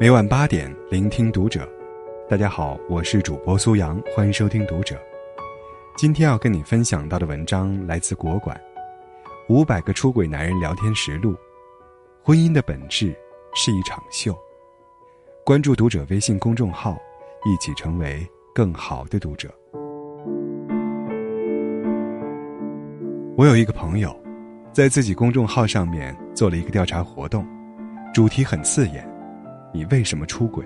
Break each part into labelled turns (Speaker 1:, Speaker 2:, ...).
Speaker 1: 每晚八点，聆听读者。大家好，我是主播苏阳，欢迎收听读者。今天要跟你分享到的文章来自国馆，《五百个出轨男人聊天实录》，婚姻的本质是一场秀。关注读者微信公众号，一起成为更好的读者。我有一个朋友，在自己公众号上面做了一个调查活动，主题很刺眼：你为什么出轨？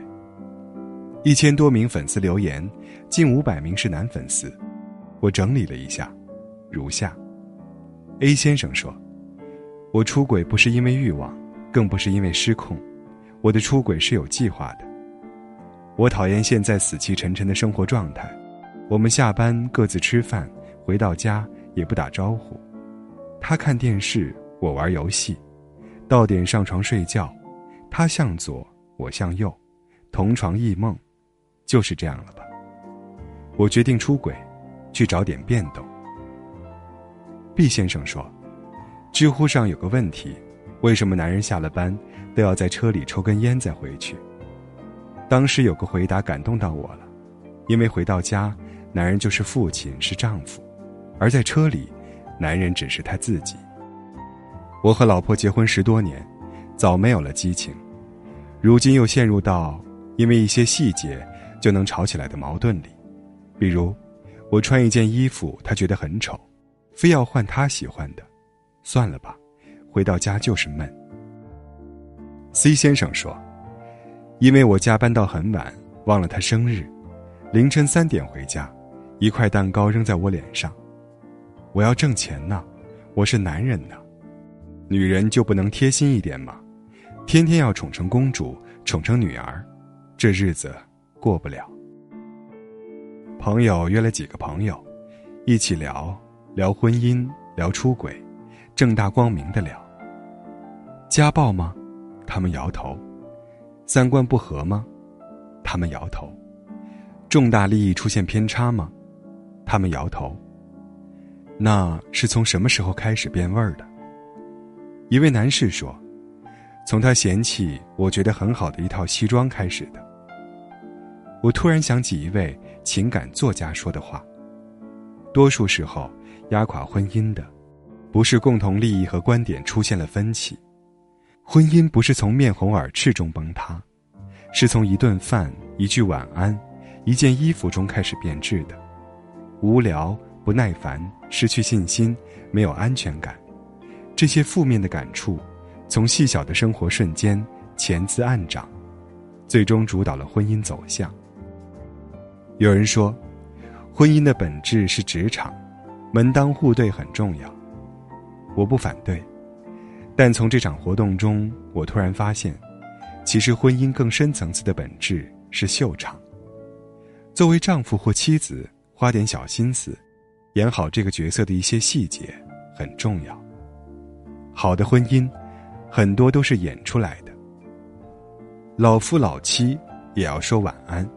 Speaker 1: 一千多名粉丝留言，近五百名是男粉丝。我整理了一下，如下：A 先生说：“我出轨不是因为欲望，更不是因为失控，我的出轨是有计划的。我讨厌现在死气沉沉的生活状态，我们下班各自吃饭，回到家也不打招呼。他看电视，我玩游戏，到点上床睡觉，他向左，我向右，同床异梦，就是这样了吧？我决定出轨。”去找点变动。毕先生说：“知乎上有个问题，为什么男人下了班都要在车里抽根烟再回去？”当时有个回答感动到我了，因为回到家，男人就是父亲，是丈夫；而在车里，男人只是他自己。我和老婆结婚十多年，早没有了激情，如今又陷入到因为一些细节就能吵起来的矛盾里，比如。我穿一件衣服，他觉得很丑，非要换他喜欢的，算了吧，回到家就是闷。C 先生说：“因为我加班到很晚，忘了他生日，凌晨三点回家，一块蛋糕扔在我脸上。我要挣钱呢，我是男人呢，女人就不能贴心一点吗？天天要宠成公主，宠成女儿，这日子过不了。”朋友约了几个朋友，一起聊聊婚姻，聊出轨，正大光明的聊。家暴吗？他们摇头。三观不合吗？他们摇头。重大利益出现偏差吗？他们摇头。那是从什么时候开始变味儿的？一位男士说：“从他嫌弃我觉得很好的一套西装开始的。”我突然想起一位。情感作家说的话：“多数时候，压垮婚姻的，不是共同利益和观点出现了分歧，婚姻不是从面红耳赤中崩塌，是从一顿饭、一句晚安、一件衣服中开始变质的。无聊、不耐烦、失去信心、没有安全感，这些负面的感触，从细小的生活瞬间潜滋暗长，最终主导了婚姻走向。”有人说，婚姻的本质是职场，门当户对很重要。我不反对，但从这场活动中，我突然发现，其实婚姻更深层次的本质是秀场。作为丈夫或妻子，花点小心思，演好这个角色的一些细节很重要。好的婚姻，很多都是演出来的。老夫老妻也要说晚安。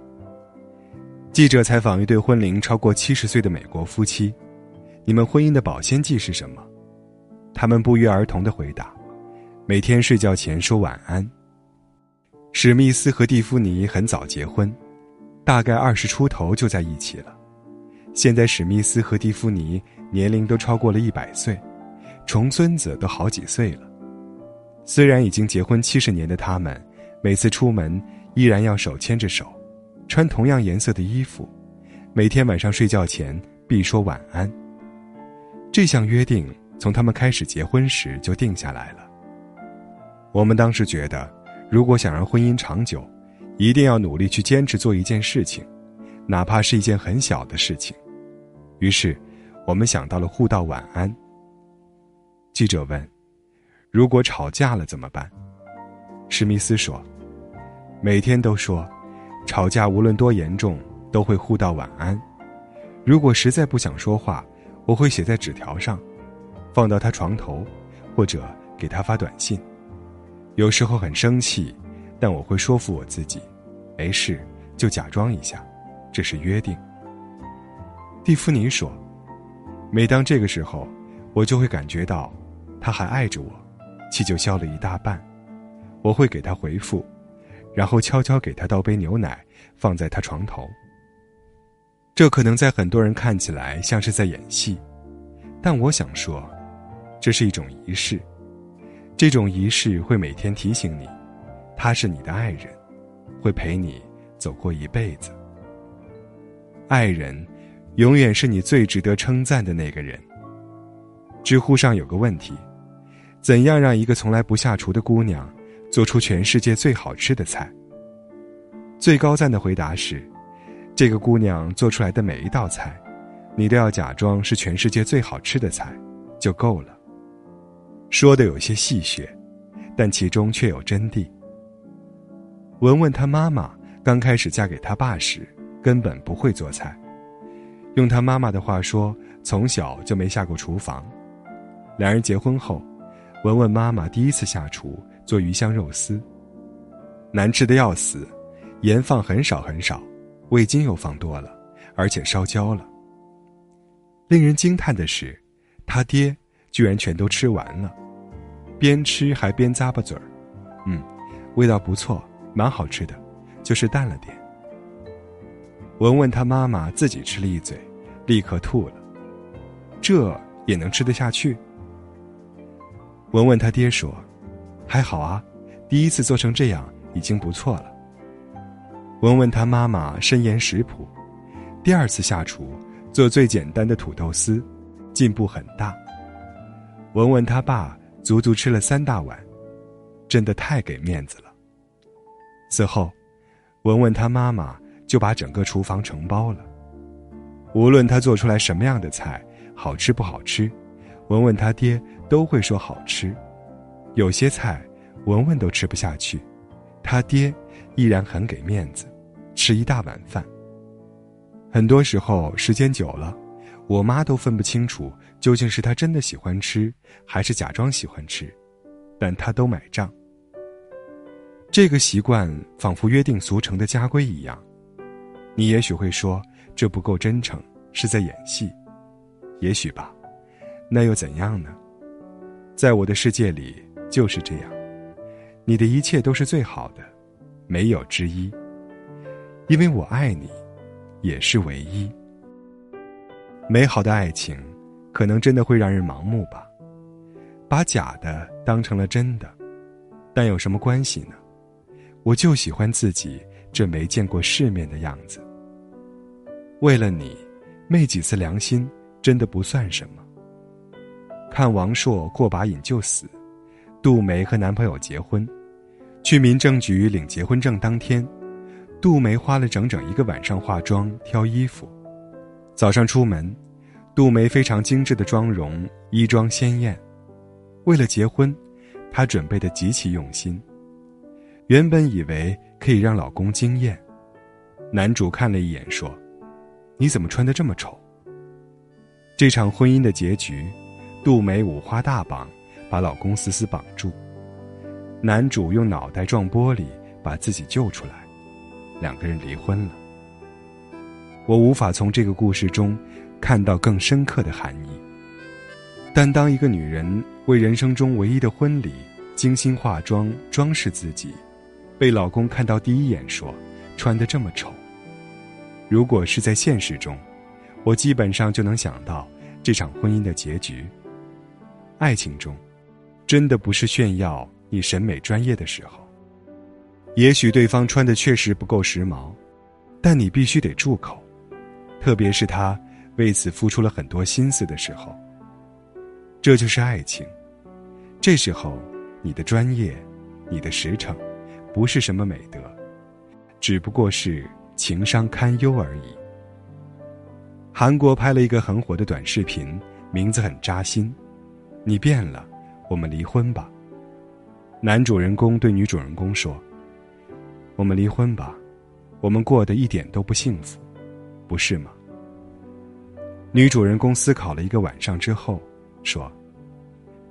Speaker 1: 记者采访一对婚龄超过七十岁的美国夫妻：“你们婚姻的保鲜剂是什么？”他们不约而同的回答：“每天睡觉前说晚安。”史密斯和蒂芙尼很早结婚，大概二十出头就在一起了。现在史密斯和蒂芙尼年龄都超过了一百岁，重孙子都好几岁了。虽然已经结婚七十年的他们，每次出门依然要手牵着手。穿同样颜色的衣服，每天晚上睡觉前必说晚安。这项约定从他们开始结婚时就定下来了。我们当时觉得，如果想让婚姻长久，一定要努力去坚持做一件事情，哪怕是一件很小的事情。于是，我们想到了互道晚安。记者问：“如果吵架了怎么办？”史密斯说：“每天都说。”吵架无论多严重，都会互道晚安。如果实在不想说话，我会写在纸条上，放到他床头，或者给他发短信。有时候很生气，但我会说服我自己，没事，就假装一下，这是约定。蒂芙尼说：“每当这个时候，我就会感觉到，他还爱着我，气就消了一大半。我会给他回复。”然后悄悄给他倒杯牛奶，放在他床头。这可能在很多人看起来像是在演戏，但我想说，这是一种仪式。这种仪式会每天提醒你，他是你的爱人，会陪你走过一辈子。爱人，永远是你最值得称赞的那个人。知乎上有个问题：怎样让一个从来不下厨的姑娘做出全世界最好吃的菜？最高赞的回答是。这个姑娘做出来的每一道菜，你都要假装是全世界最好吃的菜，就够了。说的有些戏谑，但其中却有真谛。文文她妈妈刚开始嫁给他爸时，根本不会做菜，用他妈妈的话说，从小就没下过厨房。两人结婚后，文文妈妈第一次下厨做鱼香肉丝，难吃的要死，盐放很少很少。味精又放多了，而且烧焦了。令人惊叹的是，他爹居然全都吃完了，边吃还边咂巴嘴儿，嗯，味道不错，蛮好吃的，就是淡了点。文文他妈妈自己吃了一嘴，立刻吐了，这也能吃得下去？文文他爹说：“还好啊，第一次做成这样已经不错了。”文文他妈妈深研食谱，第二次下厨做最简单的土豆丝，进步很大。文文他爸足足吃了三大碗，真的太给面子了。此后，文文他妈妈就把整个厨房承包了。无论他做出来什么样的菜，好吃不好吃，文文他爹都会说好吃。有些菜，文文都吃不下去，他爹。依然很给面子，吃一大碗饭。很多时候，时间久了，我妈都分不清楚究竟是她真的喜欢吃，还是假装喜欢吃，但她都买账。这个习惯仿佛约定俗成的家规一样。你也许会说这不够真诚，是在演戏。也许吧，那又怎样呢？在我的世界里就是这样，你的一切都是最好的。没有之一，因为我爱你，也是唯一。美好的爱情，可能真的会让人盲目吧，把假的当成了真的，但有什么关系呢？我就喜欢自己这没见过世面的样子。为了你，昧几次良心真的不算什么。看王朔过把瘾就死，杜梅和男朋友结婚。去民政局领结婚证当天，杜梅花了整整一个晚上化妆挑衣服。早上出门，杜梅非常精致的妆容，衣装鲜艳。为了结婚，她准备的极其用心。原本以为可以让老公惊艳，男主看了一眼说：“你怎么穿的这么丑？”这场婚姻的结局，杜梅五花大绑，把老公死死绑住。男主用脑袋撞玻璃把自己救出来，两个人离婚了。我无法从这个故事中看到更深刻的含义。但当一个女人为人生中唯一的婚礼精心化妆装饰自己，被老公看到第一眼说穿的这么丑，如果是在现实中，我基本上就能想到这场婚姻的结局。爱情中，真的不是炫耀。你审美专业的时候，也许对方穿的确实不够时髦，但你必须得住口，特别是他为此付出了很多心思的时候。这就是爱情，这时候你的专业、你的实诚，不是什么美德，只不过是情商堪忧而已。韩国拍了一个很火的短视频，名字很扎心：“你变了，我们离婚吧。”男主人公对女主人公说：“我们离婚吧，我们过得一点都不幸福，不是吗？”女主人公思考了一个晚上之后，说：“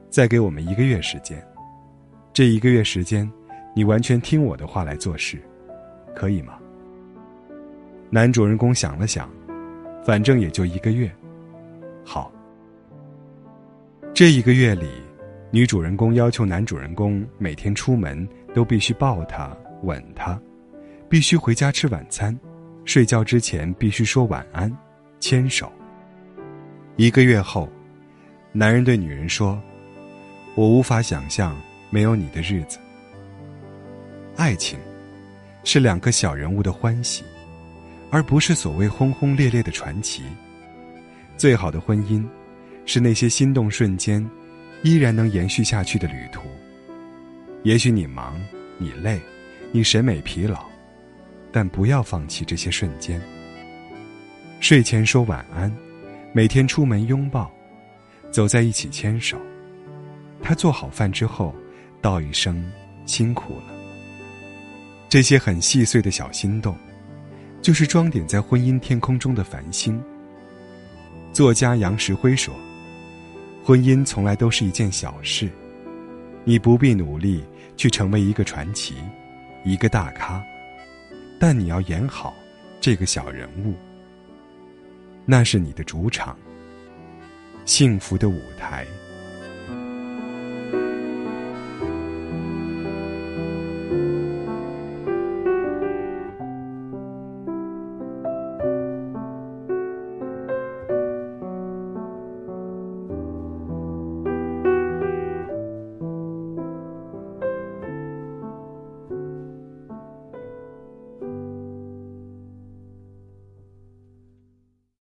Speaker 1: 再给我们一个月时间，这一个月时间，你完全听我的话来做事，可以吗？”男主人公想了想，反正也就一个月，好。这一个月里。女主人公要求男主人公每天出门都必须抱她、吻她，必须回家吃晚餐，睡觉之前必须说晚安，牵手。一个月后，男人对女人说：“我无法想象没有你的日子。”爱情，是两个小人物的欢喜，而不是所谓轰轰烈烈的传奇。最好的婚姻，是那些心动瞬间，依然能延续下去的旅途。也许你忙，你累，你审美疲劳，但不要放弃这些瞬间。睡前说晚安，每天出门拥抱，走在一起牵手。他做好饭之后，道一声辛苦了。这些很细碎的小心动，就是装点在婚姻天空中的繁星。作家杨石辉说：“婚姻从来都是一件小事，你不必努力去成为一个传奇，一个大咖，但你要演好这个小人物。那是你的主场，幸福的舞台。”